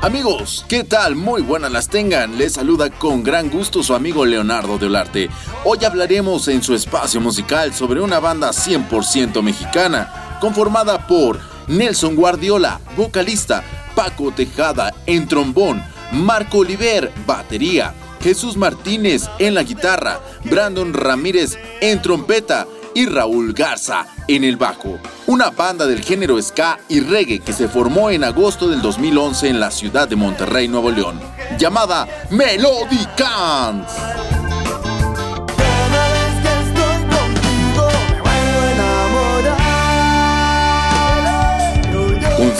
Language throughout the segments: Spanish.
Amigos, ¿qué tal? Muy buenas las tengan. Les saluda con gran gusto su amigo Leonardo de Olarte. Hoy hablaremos en su espacio musical sobre una banda 100% mexicana, conformada por Nelson Guardiola, vocalista, Paco Tejada en trombón, Marco Oliver, batería, Jesús Martínez en la guitarra, Brandon Ramírez en trompeta y Raúl Garza en el bajo, una banda del género ska y reggae que se formó en agosto del 2011 en la ciudad de Monterrey, Nuevo León, llamada Melodicans. Con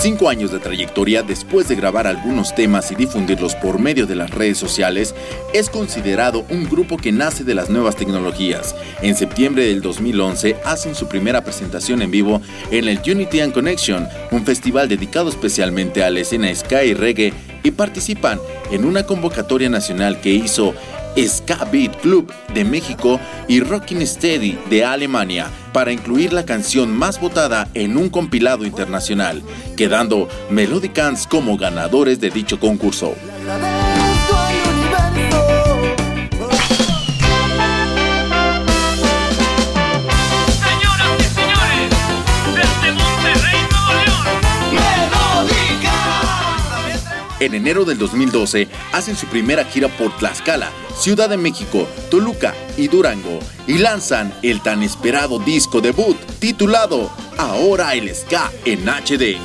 cinco años de trayectoria, después de grabar algunos temas y difundirlos por medio de las redes sociales, es considerado un grupo que nace de las nuevas tecnologías. En septiembre del 2011 hacen su primera presentación en vivo en el Unity and Connection, un festival dedicado especialmente a la escena Sky reggae, y participan en una convocatoria nacional que hizo Ska Beat Club de México y Rockin' Steady de Alemania para incluir la canción más votada en un compilado internacional, quedando Melodicans como ganadores de dicho concurso. En enero del 2012 hacen su primera gira por Tlaxcala, Ciudad de México, Toluca y Durango y lanzan el tan esperado disco debut titulado Ahora el Ska en HD.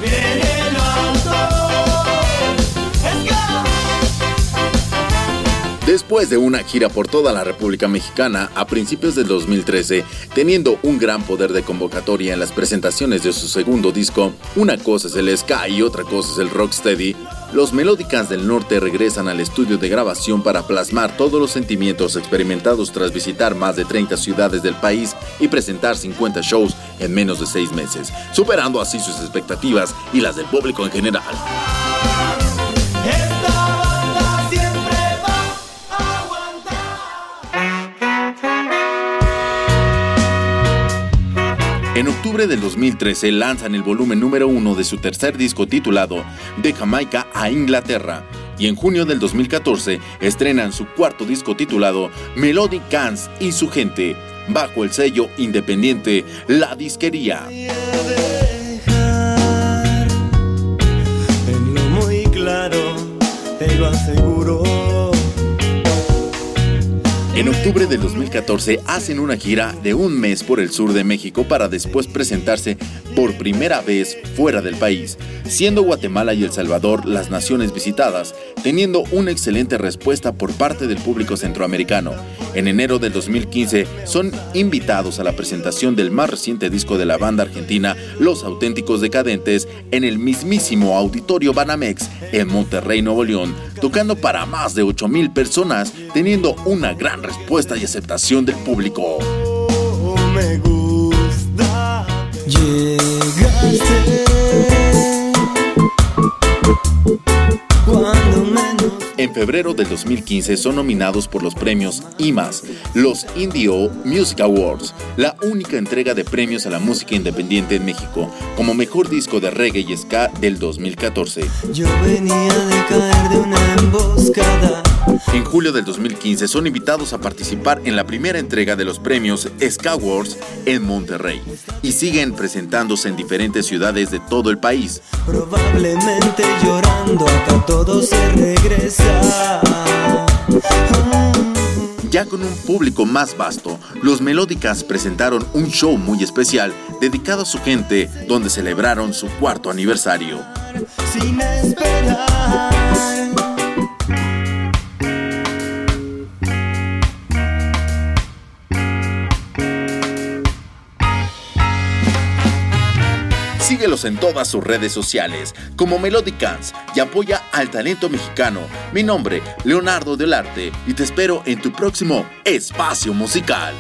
Después de una gira por toda la República Mexicana a principios del 2013, teniendo un gran poder de convocatoria en las presentaciones de su segundo disco, una cosa es el ska y otra cosa es el rocksteady, los Melódicas del Norte regresan al estudio de grabación para plasmar todos los sentimientos experimentados tras visitar más de 30 ciudades del país y presentar 50 shows en menos de 6 meses, superando así sus expectativas y las del público en general. En octubre del 2013 lanzan el volumen número uno de su tercer disco titulado De Jamaica a Inglaterra y en junio del 2014 estrenan su cuarto disco titulado Melody Cans y su gente bajo el sello independiente La Disquería. muy claro, te lo aseguro. En octubre de 2014 hacen una gira de un mes por el sur de México para después presentarse por primera vez fuera del país, siendo Guatemala y El Salvador las naciones visitadas, teniendo una excelente respuesta por parte del público centroamericano. En enero del 2015 son invitados a la presentación del más reciente disco de la banda argentina Los Auténticos Decadentes en el mismísimo Auditorio Banamex en Monterrey, Nuevo León, tocando para más de 8.000 personas, teniendo una gran respuesta y aceptación del público. me gusta. En febrero del 2015 son nominados por los premios IMAS, los Indio Music Awards, la única entrega de premios a la música independiente en México, como mejor disco de reggae y ska del 2014. Yo venía de caer de una emboscada. En julio del 2015 son invitados a participar en la primera entrega de los premios Awards en Monterrey y siguen presentándose en diferentes ciudades de todo el país. Probablemente llorando hasta todo se regresa. Ya con un público más vasto, los Melódicas presentaron un show muy especial dedicado a su gente donde celebraron su cuarto aniversario. Sin esperar. Síguelos en todas sus redes sociales como Melodicans y apoya al talento mexicano. Mi nombre, Leonardo del Arte, y te espero en tu próximo espacio musical.